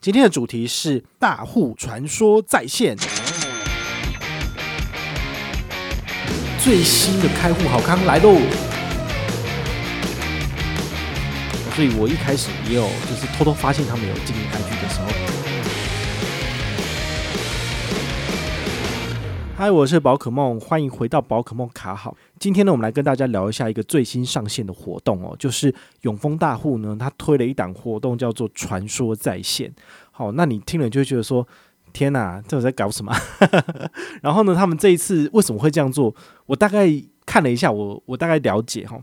今天的主题是大户传说再现，最新的开户好康来喽！所以我一开始也有就是偷偷发现他们有经营 IG 的时候。嗨，我是宝可梦，欢迎回到宝可梦卡好。今天呢，我们来跟大家聊一下一个最新上线的活动哦，就是永丰大户呢，他推了一档活动，叫做“传说在线”。好，那你听了就觉得说：“天哪，这我在搞什么？” 然后呢，他们这一次为什么会这样做？我大概看了一下，我我大概了解哈。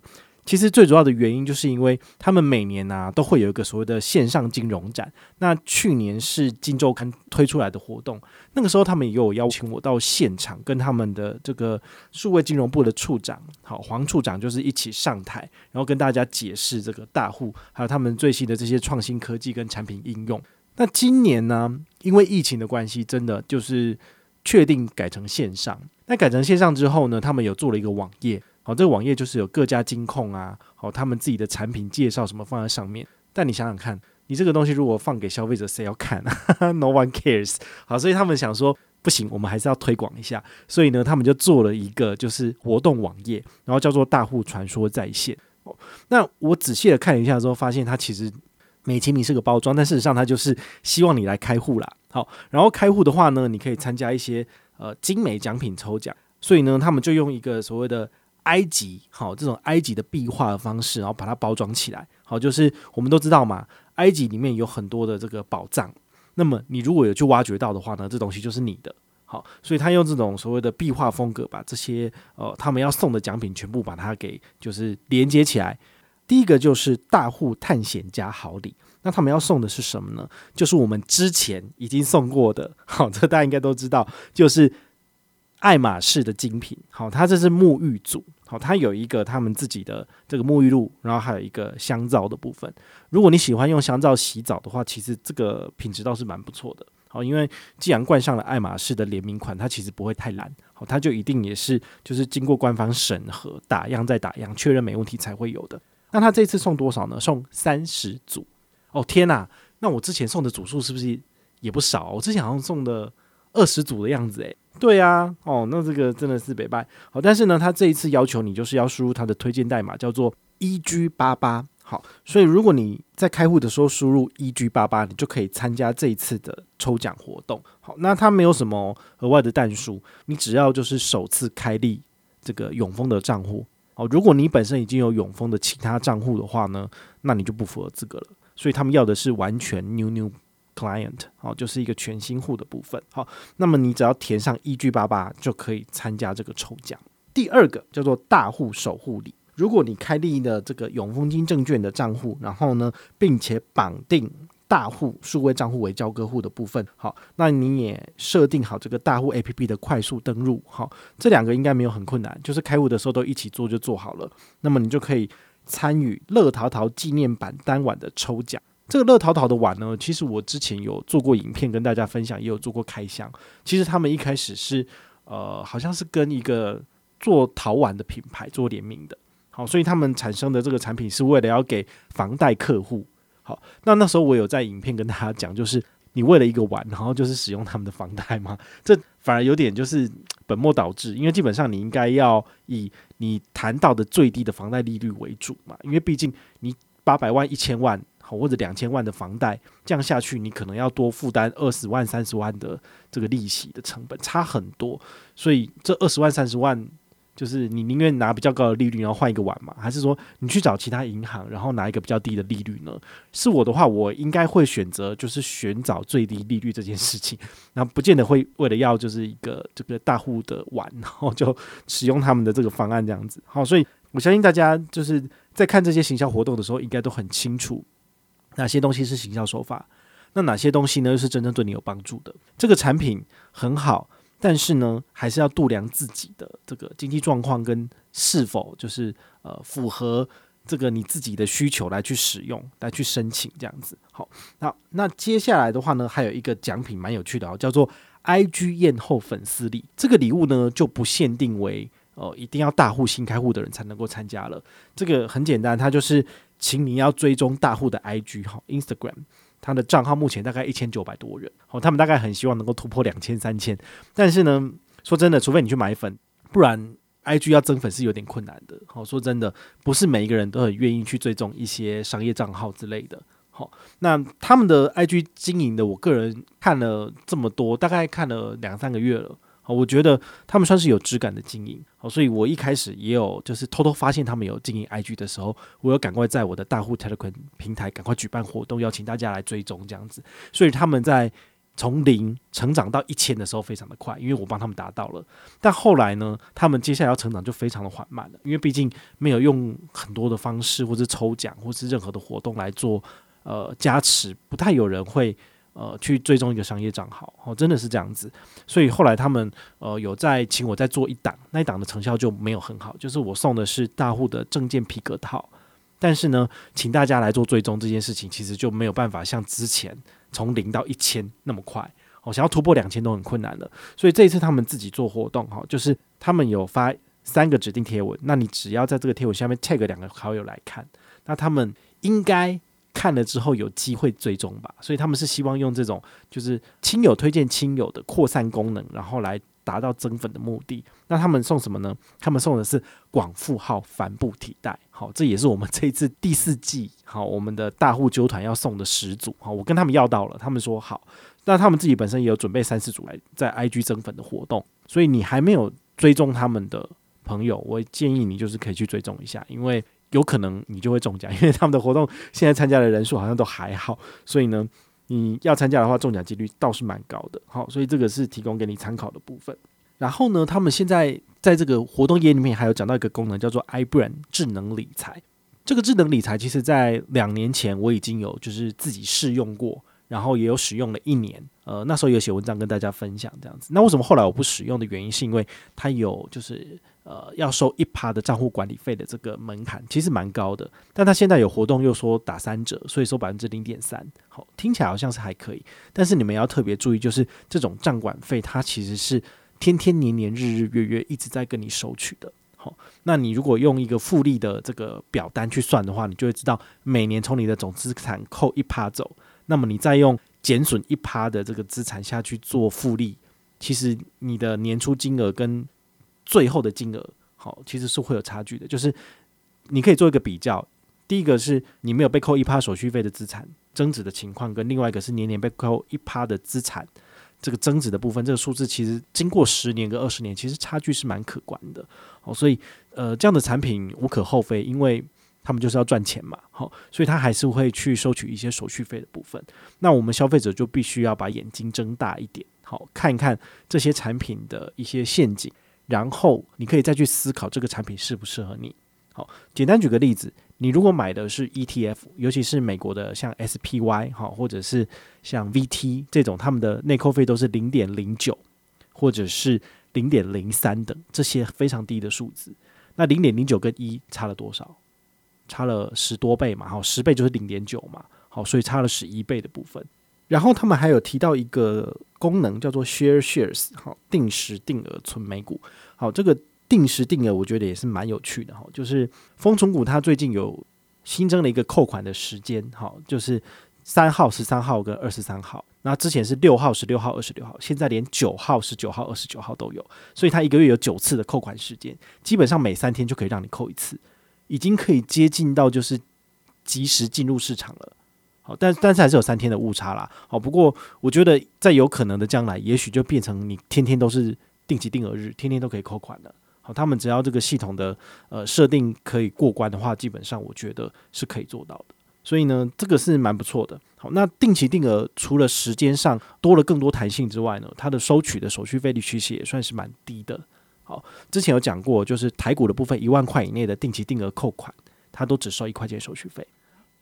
其实最主要的原因，就是因为他们每年啊都会有一个所谓的线上金融展。那去年是《金周刊》推出来的活动，那个时候他们也有邀请我到现场，跟他们的这个数位金融部的处长，好黄处长，就是一起上台，然后跟大家解释这个大户还有他们最新的这些创新科技跟产品应用。那今年呢，因为疫情的关系，真的就是确定改成线上。那改成线上之后呢，他们有做了一个网页。好，这个网页就是有各家金控啊，好，他们自己的产品介绍什么放在上面。但你想想看，你这个东西如果放给消费者，谁要看？No one cares。好，所以他们想说，不行，我们还是要推广一下。所以呢，他们就做了一个就是活动网页，然后叫做“大户传说在线”。哦，那我仔细的看了一下之后，发现它其实美其名是个包装，但事实上它就是希望你来开户啦。好，然后开户的话呢，你可以参加一些呃精美奖品抽奖。所以呢，他们就用一个所谓的埃及好，这种埃及的壁画的方式，然后把它包装起来。好，就是我们都知道嘛，埃及里面有很多的这个宝藏。那么你如果有去挖掘到的话呢，这东西就是你的。好，所以他用这种所谓的壁画风格，把这些呃他们要送的奖品全部把它给就是连接起来。第一个就是大户探险家好礼，那他们要送的是什么呢？就是我们之前已经送过的，好，这大家应该都知道，就是爱马仕的精品。好，它这是沐浴组。好，它有一个他们自己的这个沐浴露，然后还有一个香皂的部分。如果你喜欢用香皂洗澡的话，其实这个品质倒是蛮不错的。好，因为既然冠上了爱马仕的联名款，它其实不会太烂。好，它就一定也是就是经过官方审核、打样再打样，确认没问题才会有的。那他这次送多少呢？送三十组。哦天哪，那我之前送的组数是不是也不少？我之前好像送的二十组的样子诶。对啊，哦，那这个真的是北拜好，但是呢，他这一次要求你就是要输入他的推荐代码，叫做 EG 八八。好，所以如果你在开户的时候输入 EG 八八，你就可以参加这一次的抽奖活动。好，那它没有什么额外的弹书，你只要就是首次开立这个永丰的账户。哦，如果你本身已经有永丰的其他账户的话呢，那你就不符合资格了。所以他们要的是完全 new new。Client 好，就是一个全新户的部分。好，那么你只要填上一 g 八八就可以参加这个抽奖。第二个叫做大户守护礼，如果你开立了这个永丰金证券的账户，然后呢，并且绑定大户数位账户为交割户的部分，好，那你也设定好这个大户 APP 的快速登录，好，这两个应该没有很困难，就是开户的时候都一起做就做好了。那么你就可以参与乐淘淘纪念版当晚的抽奖。这个乐淘淘的碗呢，其实我之前有做过影片跟大家分享，也有做过开箱。其实他们一开始是呃，好像是跟一个做陶碗的品牌做联名的，好，所以他们产生的这个产品是为了要给房贷客户。好，那那时候我有在影片跟大家讲，就是你为了一个碗，然后就是使用他们的房贷吗？这反而有点就是本末倒置，因为基本上你应该要以你谈到的最低的房贷利率为主嘛，因为毕竟你八百万、一千万。好，或者两千万的房贷，这样下去，你可能要多负担二十万、三十万的这个利息的成本，差很多。所以这二十万、三十万，就是你宁愿拿比较高的利率，然后换一个碗嘛？还是说你去找其他银行，然后拿一个比较低的利率呢？是我的话，我应该会选择就是寻找最低利率这件事情，然后不见得会为了要就是一个这个大户的碗，然后就使用他们的这个方案这样子。好，所以我相信大家就是在看这些行销活动的时候，应该都很清楚。哪些东西是行销手法？那哪些东西呢？又是真正对你有帮助的？这个产品很好，但是呢，还是要度量自己的这个经济状况跟是否就是呃符合这个你自己的需求来去使用，来去申请这样子。好，那那接下来的话呢，还有一个奖品蛮有趣的哦，叫做 IG 验后粉丝礼。这个礼物呢就不限定为哦、一定要大户新开户的人才能够参加了。这个很简单，它就是。请你要追踪大户的 IG 哈，Instagram，他的账号目前大概一千九百多人，哦，他们大概很希望能够突破两千、三千，但是呢，说真的，除非你去买粉，不然 IG 要增粉是有点困难的。好，说真的，不是每一个人都很愿意去追踪一些商业账号之类的。好，那他们的 IG 经营的，我个人看了这么多，大概看了两三个月了。我觉得他们算是有质感的经营，好，所以我一开始也有就是偷偷发现他们有经营 IG 的时候，我有赶快在我的大户 Telegram 平台赶快举办活动，邀请大家来追踪这样子。所以他们在从零成长到一千的时候非常的快，因为我帮他们达到了。但后来呢，他们接下来要成长就非常的缓慢了，因为毕竟没有用很多的方式，或是抽奖，或是任何的活动来做呃加持，不太有人会。呃，去追踪一个商业账号，哦，真的是这样子。所以后来他们呃有在请我再做一档，那一档的成效就没有很好。就是我送的是大户的证件皮革套，但是呢，请大家来做追踪这件事情，其实就没有办法像之前从零到一千那么快。我、哦、想要突破两千都很困难了。所以这一次他们自己做活动，哈、就是他们有发三个指定贴文，那你只要在这个贴文下面 tag 两个好友来看，那他们应该。看了之后有机会追踪吧，所以他们是希望用这种就是亲友推荐亲友的扩散功能，然后来达到增粉的目的。那他们送什么呢？他们送的是广富号帆布提袋，好，这也是我们这一次第四季好我们的大户揪团要送的十组，好，我跟他们要到了，他们说好，那他们自己本身也有准备三四组来在 IG 增粉的活动，所以你还没有追踪他们的朋友，我建议你就是可以去追踪一下，因为。有可能你就会中奖，因为他们的活动现在参加的人数好像都还好，所以呢，你要参加的话，中奖几率倒是蛮高的。好，所以这个是提供给你参考的部分。然后呢，他们现在在这个活动页里面还有讲到一个功能，叫做 iBrain 智能理财。这个智能理财其实在两年前我已经有就是自己试用过。然后也有使用了一年，呃，那时候有写文章跟大家分享这样子。那为什么后来我不使用的原因，是因为它有就是呃要收一趴的账户管理费的这个门槛，其实蛮高的。但它现在有活动又说打三折，所以收百分之零点三，好，听起来好像是还可以。但是你们要特别注意，就是这种账管费它其实是天天年年日日月月一直在跟你收取的。好，那你如果用一个复利的这个表单去算的话，你就会知道每年从你的总资产扣一趴走。那么你再用减损一趴的这个资产下去做复利，其实你的年初金额跟最后的金额，好，其实是会有差距的。就是你可以做一个比较，第一个是你没有被扣一趴手续费的资产增值的情况，跟另外一个是年年被扣一趴的资产这个增值的部分，这个数字其实经过十年跟二十年，其实差距是蛮可观的。好，所以呃，这样的产品无可厚非，因为。他们就是要赚钱嘛，好，所以他还是会去收取一些手续费的部分。那我们消费者就必须要把眼睛睁大一点，好，看一看这些产品的一些陷阱，然后你可以再去思考这个产品适不适合你。好，简单举个例子，你如果买的是 ETF，尤其是美国的像 SPY 好，或者是像 VT 这种，他们的内扣费都是零点零九或者是零点零三等这些非常低的数字。那零点零九跟一差了多少？差了十多倍嘛，好，十倍就是零点九嘛，好，所以差了十一倍的部分。然后他们还有提到一个功能叫做 Share Shares，好，定时定额存美股，好，这个定时定额我觉得也是蛮有趣的哈，就是丰存股它最近有新增了一个扣款的时间，好，就是三号、十三号跟二十三号，那之前是六号、十六号、二十六号，现在连九号、十九号、二十九号都有，所以它一个月有九次的扣款时间，基本上每三天就可以让你扣一次。已经可以接近到就是及时进入市场了，好，但但是还是有三天的误差啦，好，不过我觉得在有可能的将来，也许就变成你天天都是定期定额日，天天都可以扣款了，好，他们只要这个系统的呃设定可以过关的话，基本上我觉得是可以做到的，所以呢，这个是蛮不错的，好，那定期定额除了时间上多了更多弹性之外呢，它的收取的手续费率其实也算是蛮低的。好，之前有讲过，就是台股的部分，一万块以内的定期定额扣款，它都只收一块钱手续费。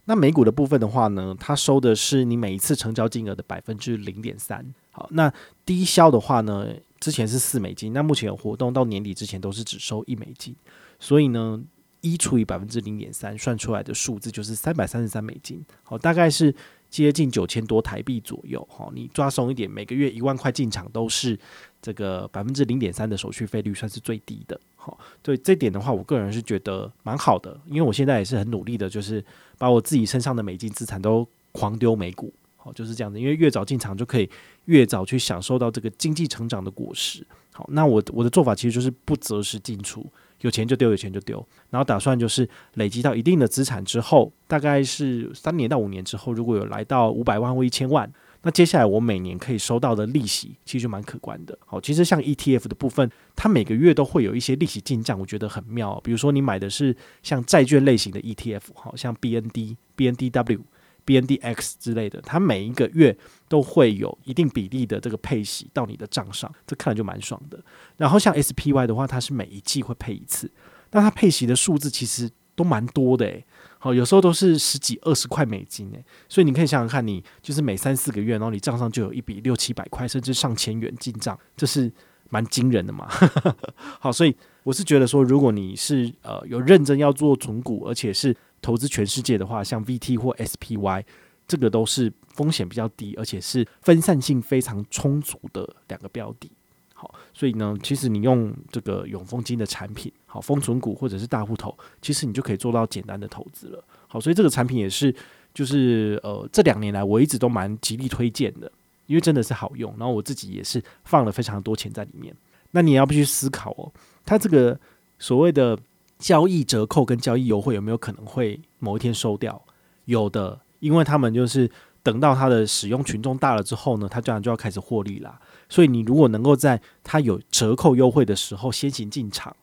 那美股的部分的话呢，它收的是你每一次成交金额的百分之零点三。好，那低消的话呢，之前是四美金，那目前有活动到年底之前都是只收一美金，所以呢，一除以百分之零点三，算出来的数字就是三百三十三美金。好，大概是。接近九千多台币左右，哈，你抓松一点，每个月一万块进场都是这个百分之零点三的手续费率，算是最低的，好，对这点的话，我个人是觉得蛮好的，因为我现在也是很努力的，就是把我自己身上的美金资产都狂丢美股，好，就是这样子，因为越早进场就可以越早去享受到这个经济成长的果实。好，那我我的做法其实就是不择时进出，有钱就丢，有钱就丢，然后打算就是累积到一定的资产之后，大概是三年到五年之后，如果有来到五百万或一千万，那接下来我每年可以收到的利息其实就蛮可观的。好，其实像 ETF 的部分，它每个月都会有一些利息进账，我觉得很妙。比如说你买的是像债券类型的 ETF，好像 BND、BNDW。BNDX 之类的，它每一个月都会有一定比例的这个配息到你的账上，这看来就蛮爽的。然后像 SPY 的话，它是每一季会配一次，那它配息的数字其实都蛮多的诶。好，有时候都是十几二十块美金诶。所以你可以想想看，你就是每三四个月，然后你账上就有一笔六七百块，甚至上千元进账，这是蛮惊人的嘛。好，所以我是觉得说，如果你是呃有认真要做存股，而且是投资全世界的话，像 VT 或 SPY，这个都是风险比较低，而且是分散性非常充足的两个标的。好，所以呢，其实你用这个永丰金的产品，好，丰存股或者是大户头，其实你就可以做到简单的投资了。好，所以这个产品也是，就是呃，这两年来我一直都蛮极力推荐的，因为真的是好用。然后我自己也是放了非常多钱在里面。那你要必须思考哦，它这个所谓的。交易折扣跟交易优惠有没有可能会某一天收掉？有的，因为他们就是等到它的使用群众大了之后呢，它这样就要开始获利啦。所以你如果能够在它有折扣优惠的时候先行进场，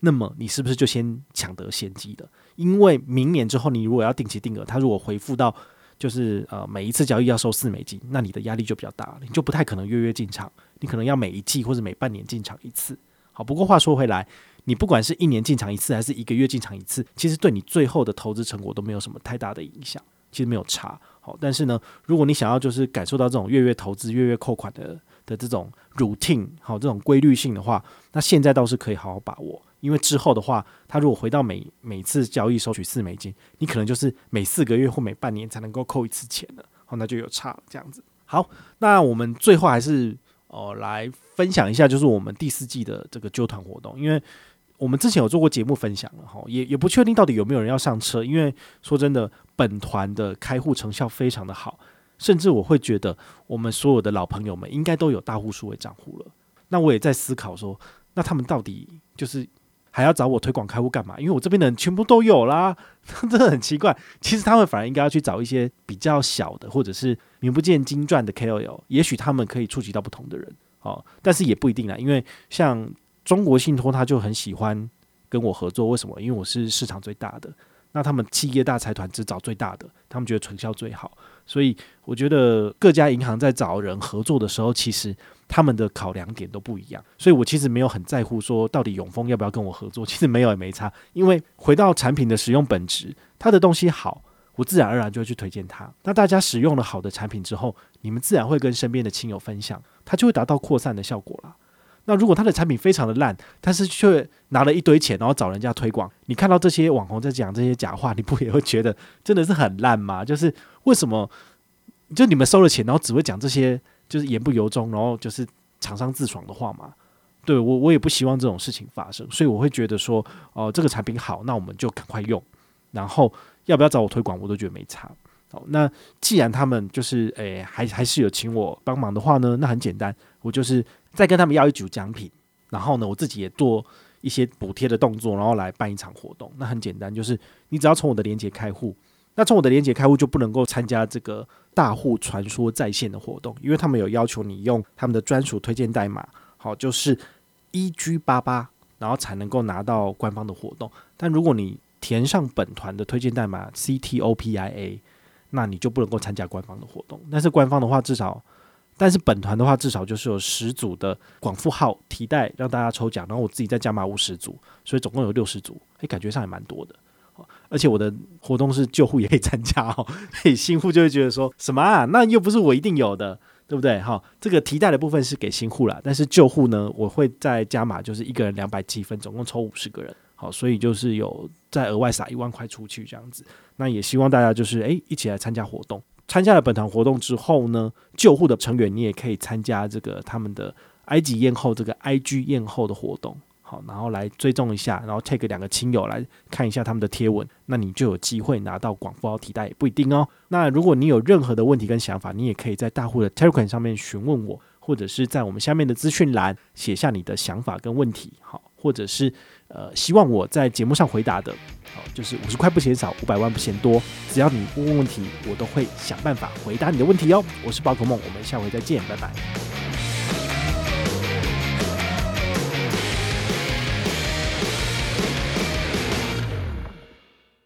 那么你是不是就先抢得先机的？因为明年之后你如果要定期定额，它如果回复到就是呃每一次交易要收四美金，那你的压力就比较大了，你就不太可能月月进场，你可能要每一季或者每半年进场一次。好，不过话说回来。你不管是一年进场一次，还是一个月进场一次，其实对你最后的投资成果都没有什么太大的影响，其实没有差。好，但是呢，如果你想要就是感受到这种月月投资、月月扣款的的这种 routine，好，这种规律性的话，那现在倒是可以好好把握，因为之后的话，它如果回到每每次交易收取四美金，你可能就是每四个月或每半年才能够扣一次钱了，好，那就有差了这样子。好，那我们最后还是哦、呃、来分享一下，就是我们第四季的这个揪团活动，因为。我们之前有做过节目分享了哈，也也不确定到底有没有人要上车，因为说真的，本团的开户成效非常的好，甚至我会觉得我们所有的老朋友们应该都有大户数位账户了。那我也在思考说，那他们到底就是还要找我推广开户干嘛？因为我这边的人全部都有啦，真的很奇怪。其实他们反而应该要去找一些比较小的，或者是名不见经传的 KOL，也许他们可以触及到不同的人哦，但是也不一定啦，因为像。中国信托他就很喜欢跟我合作，为什么？因为我是市场最大的，那他们企业大财团只找最大的，他们觉得成效最好，所以我觉得各家银行在找人合作的时候，其实他们的考量点都不一样，所以我其实没有很在乎说到底永丰要不要跟我合作，其实没有也没差，因为回到产品的使用本质，它的东西好，我自然而然就会去推荐它。那大家使用了好的产品之后，你们自然会跟身边的亲友分享，它就会达到扩散的效果了。那如果他的产品非常的烂，但是却拿了一堆钱，然后找人家推广，你看到这些网红在讲这些假话，你不也会觉得真的是很烂吗？就是为什么就你们收了钱，然后只会讲这些就是言不由衷，然后就是厂商自爽的话嘛？对，我我也不希望这种事情发生，所以我会觉得说，哦、这个产品好，那我们就赶快用，然后要不要找我推广，我都觉得没差。好，那既然他们就是诶、还还是有请我帮忙的话呢，那很简单，我就是。再跟他们要一组奖品，然后呢，我自己也做一些补贴的动作，然后来办一场活动。那很简单，就是你只要从我的链接开户，那从我的链接开户就不能够参加这个大户传说在线的活动，因为他们有要求你用他们的专属推荐代码，好，就是 EG 八八，然后才能够拿到官方的活动。但如果你填上本团的推荐代码 CTOPIA，那你就不能够参加官方的活动。但是官方的话，至少。但是本团的话，至少就是有十组的广富号提袋让大家抽奖，然后我自己再加码五十组，所以总共有六十组，诶，感觉上也蛮多的。而且我的活动是旧户也可以参加哦，嘿，新户就会觉得说什么啊？那又不是我一定有的，对不对？哈，这个提袋的部分是给新户啦，但是旧户呢，我会再加码，就是一个人两百积分，总共抽五十个人，好，所以就是有再额外撒一万块出去这样子。那也希望大家就是诶，一起来参加活动。参加了本团活动之后呢，旧户的成员你也可以参加这个他们的埃及艳后这个 IG 艳后的活动，好，然后来追踪一下，然后 take 两个亲友来看一下他们的贴文，那你就有机会拿到广付号提袋，也不一定哦。那如果你有任何的问题跟想法，你也可以在大户的 Telegram 上面询问我，或者是在我们下面的资讯栏写下你的想法跟问题，好，或者是呃希望我在节目上回答的，好，就是五十块不嫌少，五百万不嫌多，只要你问问题，我都会想办法回答你的问题哦。我是宝可梦，我们下回再见，拜拜。